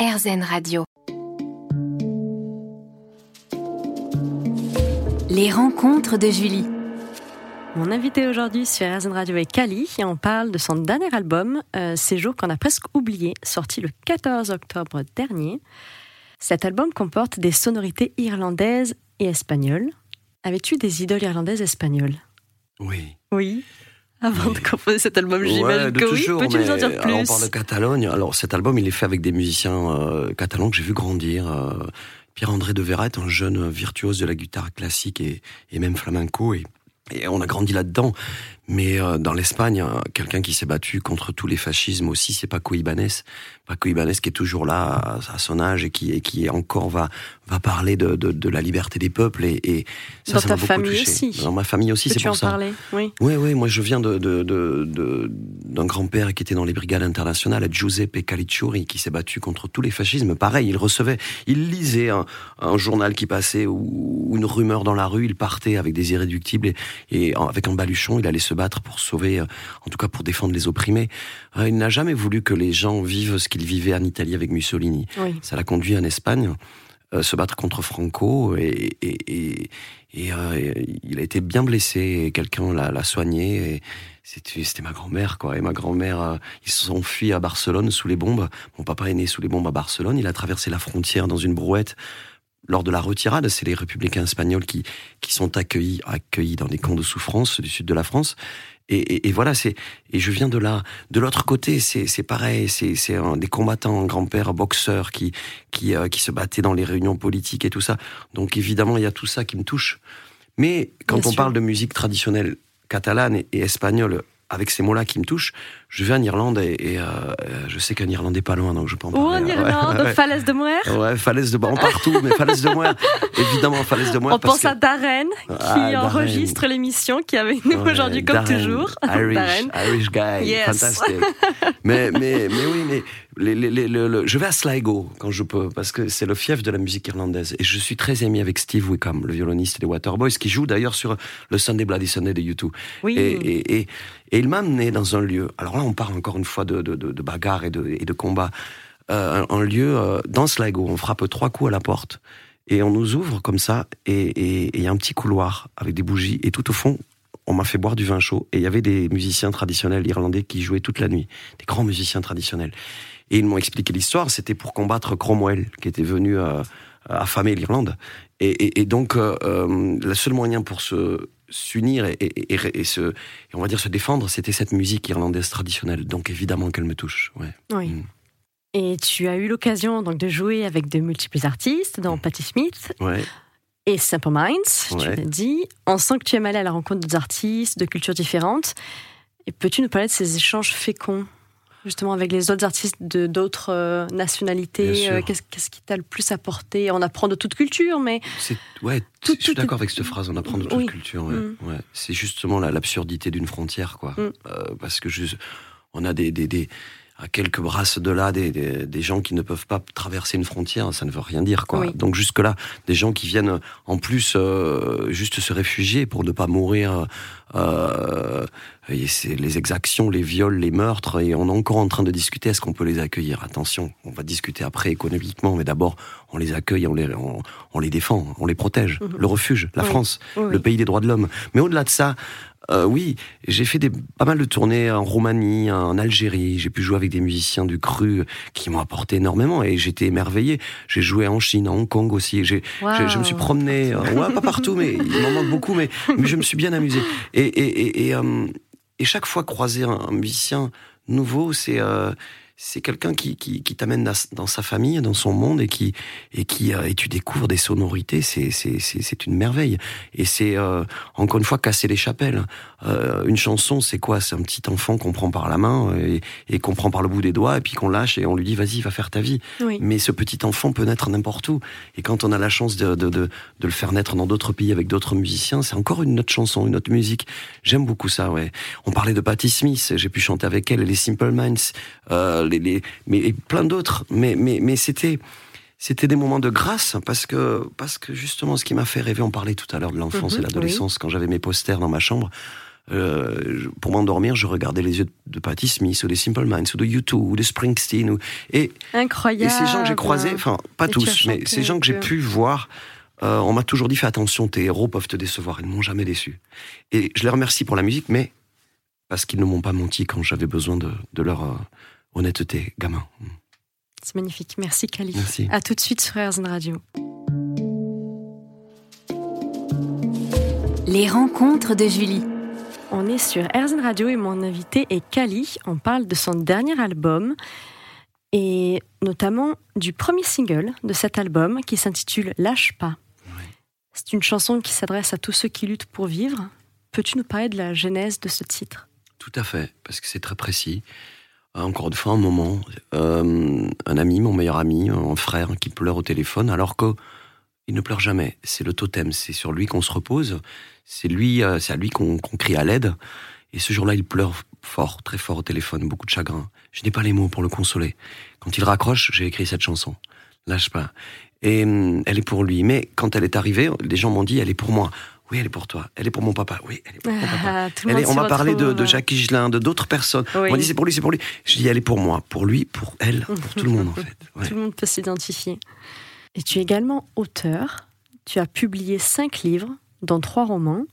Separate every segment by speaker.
Speaker 1: RZN Radio. Les rencontres de Julie.
Speaker 2: Mon invité aujourd'hui sur RZN Radio est Kali et on parle de son dernier album, euh, Ces jours qu'on a presque oubliés, sorti le 14 octobre dernier. Cet album comporte des sonorités irlandaises et espagnoles. Avais-tu des idoles irlandaises et espagnoles?
Speaker 3: Oui.
Speaker 2: Oui. Avant de composer cet album, j'imagine que oui. Peux-tu nous en dire plus
Speaker 3: On parle de Catalogne. Alors cet album, il est fait avec des musiciens euh, catalans que j'ai vu grandir. Euh, Pierre-André de Verret, un jeune virtuose de la guitare classique et, et même flamenco. Et, et on a grandi là-dedans. Mais euh, dans l'Espagne, quelqu'un qui s'est battu contre tous les fascismes aussi, c'est Paco Ibanez. Paco Ibanez qui est toujours là à, son âge et qui, et qui encore va, va parler de, de, de la liberté des peuples. Et, et
Speaker 2: ça, dans ça ta famille touché. aussi.
Speaker 3: Dans ma famille aussi, c'est pour
Speaker 2: en
Speaker 3: ça.
Speaker 2: Parler, oui.
Speaker 3: oui, oui. Moi, je viens de, de, de, d'un grand-père qui était dans les brigades internationales, Giuseppe Calicciuri, qui s'est battu contre tous les fascismes. Pareil, il recevait, il lisait un, un journal qui passait ou une rumeur dans la rue, il partait avec des irréductibles et, et avec un baluchon, il allait se battre pour sauver, en tout cas pour défendre les opprimés. Il n'a jamais voulu que les gens vivent ce qu'il vivait en Italie avec Mussolini.
Speaker 2: Oui.
Speaker 3: Ça l'a conduit en Espagne, euh, se battre contre Franco, et, et, et, et euh, il a été bien blessé, quelqu'un l'a soigné, et c'était ma grand-mère, quoi. Et ma grand-mère, euh, ils se sont fuis à Barcelone sous les bombes. Mon papa est né sous les bombes à Barcelone, il a traversé la frontière dans une brouette lors de la retirade, c'est les républicains espagnols qui, qui sont accueillis, accueillis dans des camps de souffrance du sud de la France. Et, et, et voilà, c'est et je viens de là. De l'autre côté, c'est c'est pareil, c'est c'est des combattants, grand-père boxeurs qui qui euh, qui se battaient dans les réunions politiques et tout ça. Donc évidemment, il y a tout ça qui me touche. Mais quand
Speaker 2: Bien
Speaker 3: on
Speaker 2: sûr.
Speaker 3: parle de musique traditionnelle catalane et, et espagnole avec ces mots-là qui me touchent, je vais en Irlande et, et euh, je sais qu'un Irlandais pas loin, donc je peux en
Speaker 2: Ou
Speaker 3: parler.
Speaker 2: en
Speaker 3: Ouais,
Speaker 2: Irlande,
Speaker 3: ouais.
Speaker 2: Falaise de Moher.
Speaker 3: Ouais, falaise de Moher, partout, mais falaise de Moher, évidemment, falaise de Moher.
Speaker 2: On pense
Speaker 3: que-
Speaker 2: à Darren qui
Speaker 3: Ah, Darren.
Speaker 2: enregistre l'émission, qui est avec nous
Speaker 3: Ouais,
Speaker 2: aujourd'hui comme toujours.
Speaker 3: Irish,
Speaker 2: Darren.
Speaker 3: Irish guy,
Speaker 2: Yes.
Speaker 3: fantastique. mais, mais, mais oui, mais les, les, les- le- le- je vais à Sligo quand je peux, parce que c'est le fief de la musique irlandaise. Et je suis très ami avec Steve Wickham, le violoniste des Waterboys, qui joue d'ailleurs sur le Sunday Bloody Sunday de U2.
Speaker 2: Oui.
Speaker 3: Et, et, et, et il m'a amené dans un lieu. Alors on parle encore une fois de, de, bagarre et de, et combat. Euh, un, lieu euh, dans Sligo. On frappe trois coups à la porte et on nous ouvre comme ça. Et il y a un petit couloir avec des bougies. Et tout au fond, on m'a fait boire du vin chaud. Et il y avait des musiciens traditionnels irlandais qui jouaient toute la nuit, des grands musiciens traditionnels. Et ils m'ont expliqué l'histoire. C'était pour combattre Cromwell, qui était venu euh, affamer l'Irlande. Et, et, donc, le seul moyen pour se s'unir et, et, et, et se, on va dire se défendre, c'était cette musique irlandaise traditionnelle. Donc évidemment qu'elle me touche. Ouais.
Speaker 2: Oui.
Speaker 3: Mm.
Speaker 2: Et tu as eu l'occasion donc de jouer avec de multiples artistes, dont
Speaker 3: Mm.
Speaker 2: Patti Smith
Speaker 3: Ouais.
Speaker 2: et Simple Minds, tu l'as dit. On sent que tu aimes aller à la rencontre d'autres artistes, de cultures différentes. Et peux-tu nous parler de ces échanges féconds, justement, avec les autres artistes de d'autres euh, nationalités euh, Qu'est-ce qui t'a le plus apporté? On apprend de toute culture, mais
Speaker 3: ouais,
Speaker 2: Tout-
Speaker 3: je suis d'accord avec cette phrase. On apprend de toute
Speaker 2: Oui.
Speaker 3: culture. Ouais,
Speaker 2: Mm.
Speaker 3: ouais. C'est justement la- l'absurdité d'une frontière, quoi.
Speaker 2: Mm.
Speaker 3: Euh, parce que je, on a des, des, des à quelques brasses de là des, des, des gens qui ne peuvent pas traverser une frontière, ça ne veut rien dire, quoi.
Speaker 2: Oui.
Speaker 3: Donc jusque là, des gens qui viennent en plus juste se réfugier pour ne pas mourir. Euh, et c'est les exactions, les viols, les meurtres, et on est encore en train de discuter. Est-ce qu'on peut les accueillir? Attention, on va discuter après économiquement, mais d'abord on les accueille, on les, on, on les défend, on les protège.
Speaker 2: Mhm.
Speaker 3: Le refuge, la
Speaker 2: Oui.
Speaker 3: France,
Speaker 2: oui,
Speaker 3: le pays des droits de l'homme. Mais au-delà de ça, euh, oui, j'ai fait des, pas mal de tournées en Roumanie, en Algérie. J'ai pu jouer avec des musiciens du cru qui m'ont apporté énormément et j'étais émerveillé. J'ai joué en Chine, à Hong Kong aussi. J'ai, je me suis promené, euh, ouais, pas partout, mais il m'en manque beaucoup, mais, mais je me suis bien amusé. Et, et, et, et, euh, et chaque fois croiser un, musicien nouveau, c'est euh, c'est quelqu'un qui, qui, qui t'amène dans, sa famille, dans son monde, et qui et qui euh, et tu découvres des sonorités. C'est c'est c'est c'est une merveille. Et c'est euh, encore une fois casser les chapelles. Euh, une chanson, c'est quoi? C'est un petit enfant qu'on prend par la main et, et qu'on prend par le bout des doigts, et puis qu'on lâche et on lui dit vas-y, va faire ta vie.
Speaker 2: Oui.
Speaker 3: Mais ce petit enfant peut naître n'importe où. Et quand on a la chance de, de, de, de le faire naître dans d'autres pays avec d'autres musiciens, c'est encore une autre chanson, une autre musique. J'aime beaucoup ça, ouais. On parlait de Patti Smith, j'ai pu chanter avec elle, les Simple Minds, euh, les, les, mais et plein d'autres. Mais, mais, mais c'était, c'était des moments de grâce parce que, parce que justement, ce qui m'a fait rêver, on parlait tout à l'heure de l'enfance
Speaker 2: Mhm,
Speaker 3: et l'adolescence quand j'avais mes posters dans ma chambre. Euh, pour m'endormir, je regardais les yeux de Patti Smith ou des Simple Minds ou de U2 ou de Springsteen. Ou, et,
Speaker 2: Incroyable.
Speaker 3: et ces gens que j'ai croisés, enfin pas
Speaker 2: Et
Speaker 3: tous, mais ces gens que j'ai pu voir, euh, on m'a toujours dit fais attention, tes héros peuvent te décevoir. Ils ne m'ont jamais déçu. Et je les remercie pour la musique, mais parce qu'ils ne m'ont pas menti quand j'avais besoin de, de leur euh, honnêteté, gamin.
Speaker 2: C'est magnifique. Merci, Kali.
Speaker 3: Merci.
Speaker 2: À tout de suite sur RZN Radio.
Speaker 1: Les rencontres de Julie.
Speaker 2: On est sur RZN Radio et mon invité est Kali. On parle de son dernier album et notamment du premier single de cet album qui s'intitule Lâche pas. C'est une chanson qui s'adresse à tous ceux qui luttent pour vivre. Peux-tu nous parler de la genèse de ce titre?
Speaker 3: Tout à fait, parce que c'est très précis. Euh, Encore une fois, un moment, euh, un ami, mon meilleur ami, un frère qui pleure au téléphone, alors que il ne pleure jamais. C'est le totem, c'est sur lui qu'on se repose, c'est lui, euh, c'est à lui qu'on crie à l'aide. Et ce jour-là, il pleure fort, très fort au téléphone, beaucoup de chagrin. Je n'ai pas les mots pour le consoler. Quand il raccroche, j'ai écrit cette chanson. Lâche pas. Et hum, elle est pour lui. Mais quand elle est arrivée, les gens m'ont dit, elle est pour moi. Oui, elle est pour toi. Elle est pour mon papa. Oui, elle est pour mon papa.
Speaker 2: Ah,
Speaker 3: Elle est- on m'a parlé de, de Jacques Higelin, de d'autres personnes.
Speaker 2: Oui.
Speaker 3: On m'a dit c'est pour lui, c'est pour lui. Je dis elle est pour moi, pour lui, pour elle, pour tout le monde en fait. Ouais.
Speaker 2: Tout le monde peut s'identifier. Et tu es également auteur. Tu as publié cinq livres, dont trois romans.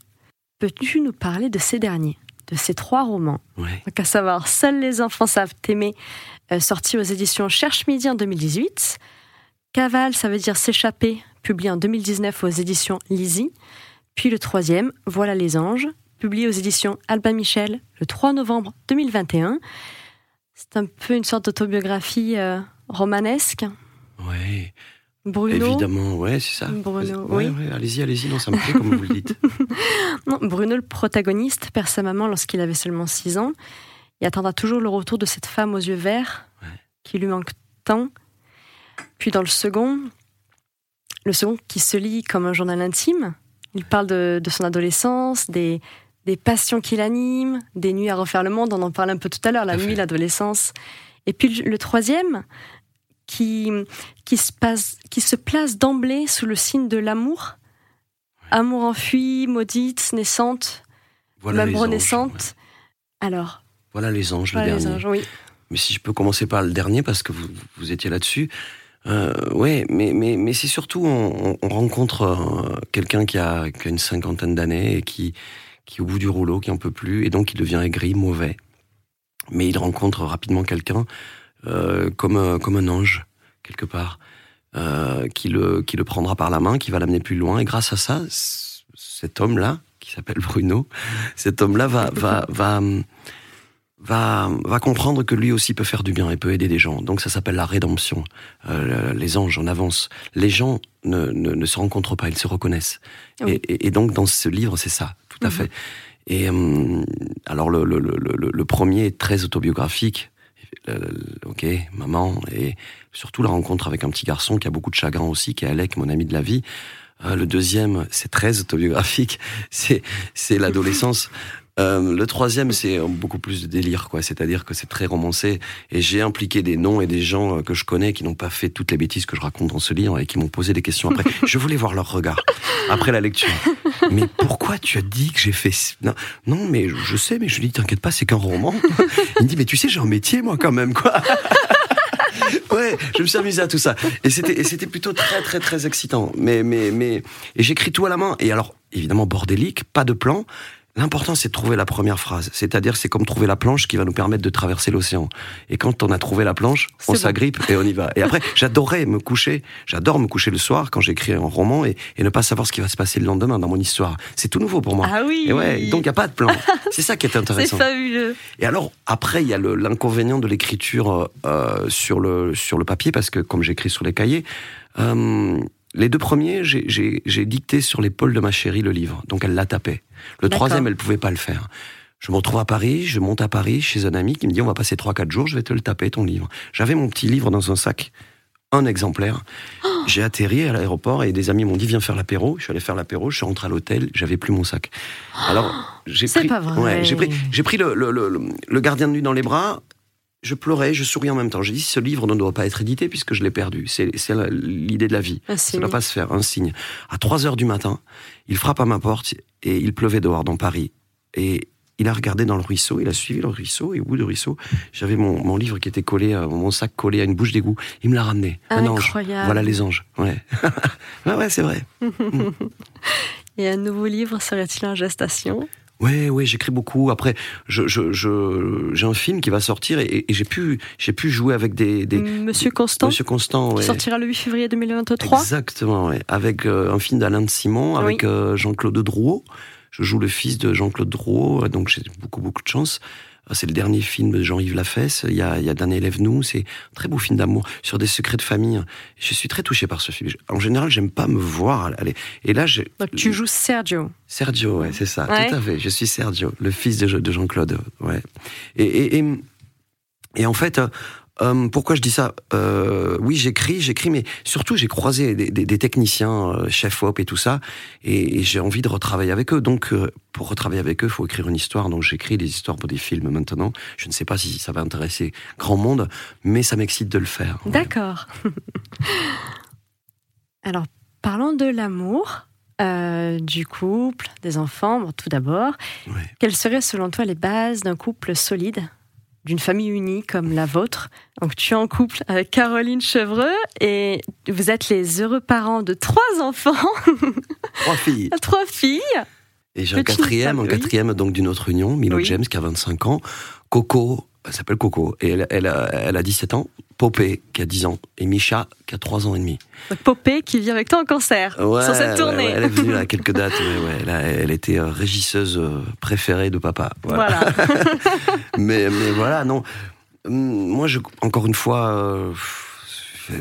Speaker 2: Peux-tu nous parler de ces derniers, de ces trois romans?
Speaker 3: Ouais.
Speaker 2: Donc à savoir Seuls les enfants savent t'aimer, euh, sorti aux éditions Cherche Midi en 2018. Cavale, ça veut dire s'échapper, publié en 2019 aux éditions Lizzie. Puis le troisième, Voilà les anges, publié aux éditions Albin Michel le 3 novembre 2021. C'est un peu une sorte d'autobiographie euh, romanesque.
Speaker 3: Ouais.
Speaker 2: Bruno,
Speaker 3: Évidemment, ouais, c'est ça.
Speaker 2: Bruno,
Speaker 3: Ouais,
Speaker 2: oui.
Speaker 3: ouais, allez-y, allez-y, non, ça me plaît comme vous le dites.
Speaker 2: Non, Bruno, le protagoniste, perd sa maman lorsqu'il avait seulement 6 ans et attendra toujours le retour de cette femme aux yeux verts
Speaker 3: Ouais.
Speaker 2: qui lui manque tant. Puis dans le second, le second qui se lit comme un journal intime, il parle de, de son adolescence, des, des passions qui l'animent, des nuits à refaire le monde, on en parle un peu tout à l'heure, la nuit, l'adolescence. Et puis le, troisième, qui, qui, se passe, qui se place d'emblée sous le signe de l'amour. Amour enfui, maudite, naissante,
Speaker 3: Voilà
Speaker 2: même
Speaker 3: anges.
Speaker 2: renaissante.
Speaker 3: ouais.
Speaker 2: Alors,
Speaker 3: Voilà les anges,
Speaker 2: voilà
Speaker 3: le
Speaker 2: les
Speaker 3: dernier.
Speaker 2: anges, oui.
Speaker 3: Mais si je peux commencer par le dernier, parce que vous, vous étiez là-dessus. Euh, ouais, mais, mais, mais c'est surtout, on, on rencontre euh, quelqu'un qui a, qui une cinquantaine d'années et qui, qui est au bout du rouleau, qui en peut plus, et donc il devient aigri, mauvais. Mais il rencontre rapidement quelqu'un euh, comme, un- comme un ange, quelque part, euh, qui, le, qui le prendra par la main, qui va l'amener plus loin, et grâce à ça, cet homme-là, qui s'appelle Bruno, cet homme-là va, va, va, va, va comprendre que lui aussi peut faire du bien et peut aider des gens. Donc ça s'appelle la rédemption. Euh, les anges en avance. Les gens ne, ne, ne se rencontrent pas, ils se reconnaissent.
Speaker 2: Oui.
Speaker 3: Et, et- et donc dans ce livre, c'est ça, tout à
Speaker 2: Mhm.
Speaker 3: fait. Et hum, alors le, le, le, le, premier est très autobiographique. Euh, ok, maman, et surtout la rencontre avec un petit garçon qui a beaucoup de chagrin aussi, qui est Alec, mon ami de la vie. Euh, le deuxième, c'est très autobiographique, c'est l'adolescence. Euh, le troisième, c'est beaucoup plus de délire, quoi. C'est-à-dire que c'est très romancé. Et j'ai impliqué des noms et des gens euh, que je connais qui n'ont pas fait toutes les bêtises que je raconte dans ce livre et qui m'ont posé des questions après. je voulais voir leur regard après la lecture. Mais pourquoi tu as dit que j'ai fait non, non, mais je sais, mais je lui dis t'inquiète pas, c'est qu'un roman. Il me dit mais tu sais j'ai un métier moi quand même quoi. Ouais, je me suis amusé à tout ça. Et c'était, et c'était plutôt très, très, très excitant. Mais, mais, mais, et j'écris tout à la main. Et alors, évidemment, bordélique, pas de plan. L'important, c'est de trouver la première phrase. C'est-à-dire, c'est comme trouver la planche qui va nous permettre de traverser l'océan. Et quand on a trouvé la planche,
Speaker 2: C'est
Speaker 3: on
Speaker 2: bon.
Speaker 3: s'agrippe et on y va. Et après, j'adorais me coucher. J'adore me coucher le soir quand j'écris un roman et, et ne pas savoir ce qui va se passer le lendemain dans mon histoire. C'est tout nouveau pour moi.
Speaker 2: Ah oui
Speaker 3: Et ouais, donc il n'y a pas de plan. C'est ça qui est
Speaker 2: C'est
Speaker 3: intéressant.
Speaker 2: fabuleux.
Speaker 3: Et alors, après, il y a l'inconvénient de l'écriture euh, euh, sur, le, sur le papier, parce que comme j'écris sur les cahiers, euh, les deux premiers, j'ai- dicté sur l'épaule de ma chérie le livre, donc elle l'a tapé. Le troisième, elle pouvait pas le faire. Je me retrouve à Paris, je monte à Paris chez un ami qui me dit on va passer 3-4 jours, je vais te le taper ton livre. J'avais mon petit livre dans un sac, un exemplaire.
Speaker 2: Oh
Speaker 3: J'ai atterri à l'aéroport et des amis m'ont dit viens faire l'apéro. Je suis allé faire l'apéro, je suis rentré à l'hôtel, j'avais plus mon sac. Alors j'ai pris. Ouais, j'ai pris, j'ai pris le, le, le, le gardien de nuit dans les bras. Je pleurais, je souriais en même temps. J'ai dit ce livre ne doit pas être édité puisque je l'ai perdu. C'est l'idée de la vie.
Speaker 2: Un
Speaker 3: Ça ne doit pas se faire, un signe. À 3 heures du matin, il frappe à ma porte et il pleuvait dehors dans Paris. Et il a regardé dans le ruisseau, il a suivi le ruisseau, et au bout du ruisseau, j'avais mon, mon livre qui était collé, à, mon sac collé à une bouche d'égout. Il me l'a ramené. Un ange.
Speaker 2: Incroyable.
Speaker 3: Voilà les anges. Ouais, ouais, ouais, c'est vrai.
Speaker 2: Et un nouveau livre serait-il en gestation?
Speaker 3: Ouais, ouais, j'écris beaucoup. Après, je, je, je- j'ai un film qui va sortir et, et j'ai pu, j'ai pu jouer avec des, des
Speaker 2: Monsieur Constant,
Speaker 3: Monsieur Constant,
Speaker 2: qui
Speaker 3: ouais.
Speaker 2: sortira le 8 février 2023.
Speaker 3: Exactement, ouais. avec euh, un film d'Alain de Simon,
Speaker 2: Oui.
Speaker 3: avec euh, Jean-Claude Drouot. Je joue le fils de Jean-Claude Drouot, donc j'ai beaucoup beaucoup de chance. Euh, C'est le dernier film de Jean-Yves Lafesse. Il y a, il y a d'un élève nous. C'est un très beau film d'amour sur des secrets de famille. Je suis très touché par ce film. En général, j'aime pas me voir aller. Et là, j'ai
Speaker 2: Donc tu joues Sergio.
Speaker 3: Sergio, ouais, c'est ça,
Speaker 2: Ouais.
Speaker 3: tout à fait. Je suis Sergio, le fils de, de Jean-Claude, ouais. Et, et, et, et en fait, euh, euh, pourquoi je dis ça? Euh, Oui, j'écris, j'écris, mais surtout j'ai croisé des, des- des techniciens, euh, chef op et tout ça, et, et j'ai envie de retravailler avec eux. Donc, euh, pour retravailler avec eux, il faut écrire une histoire. Donc, j'écris des histoires pour des films maintenant. Je ne sais pas si ça va intéresser grand monde, mais ça m'excite de le faire. ouais.
Speaker 2: D'accord. Alors, parlons de l'amour, euh, du couple, des enfants. Bon, tout d'abord, quelles seraient selon toi les bases d'un couple solide, d'une famille unie comme la vôtre Donc, tu es en couple avec Caroline Chevreux et vous êtes les heureux parents de trois enfants,
Speaker 3: Trois filles.
Speaker 2: trois filles.
Speaker 3: Et j'ai un quatrième, un quatrième donc d'une autre union, Milo
Speaker 2: Oui.
Speaker 3: James qui a 25 ans, Coco, elle s'appelle Coco, et elle, elle, a, elle a 17 ans, Popé qui a 10 ans, et Micha qui a 3 ans et demi.
Speaker 2: Popé qui vit avec toi en concert
Speaker 3: Ouais,
Speaker 2: sur cette tournée.
Speaker 3: ouais, elle est venue à quelques dates, là, elle était euh, régisseuse euh, préférée de papa. Voilà.
Speaker 2: Voilà.
Speaker 3: mais, mais voilà, non. Hum, Moi, je, encore une fois, euh,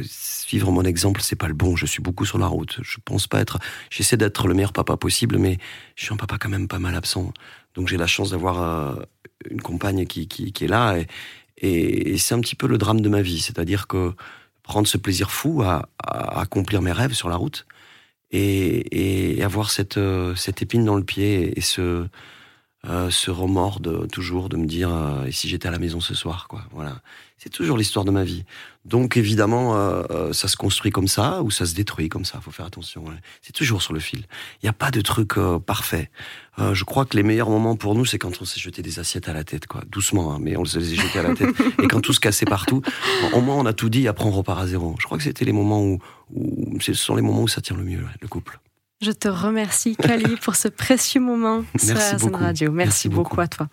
Speaker 3: suivre mon exemple, c'est pas le bon. Je suis beaucoup sur la route. Je pense pas être. J'essaie d'être le meilleur papa possible, mais je suis un papa quand même pas mal absent. Donc j'ai la chance d'avoir euh, une compagne qui, qui, qui est là, et, et, c'est un petit peu le drame de ma vie. C'est-à-dire que prendre ce plaisir fou à, à accomplir mes rêves sur la route et, et avoir cette, euh, cette épine dans le pied et ce, euh, ce remords de toujours de me dire et si j'étais à la maison ce soir quoi. Voilà. C'est toujours l'histoire de ma vie donc évidemment euh, euh, ça se construit comme ça ou ça se détruit comme ça faut faire attention ouais. c'est toujours sur le fil il n'y a pas de truc euh, parfait Euh, je crois que les meilleurs moments pour nous c'est quand on s'est jeté des assiettes à la tête quoi doucement hein, mais on se les a jetés à la tête et quand tout se cassait partout au moins on a tout dit après on repart à zéro je crois que c'était les moments où, où ce sont les moments où ça tient le mieux le couple
Speaker 2: Je te remercie, Kali, pour ce précieux moment sur
Speaker 3: beaucoup.
Speaker 2: Radio. Merci,
Speaker 3: Merci
Speaker 2: beaucoup
Speaker 3: beaucoup.
Speaker 2: à toi.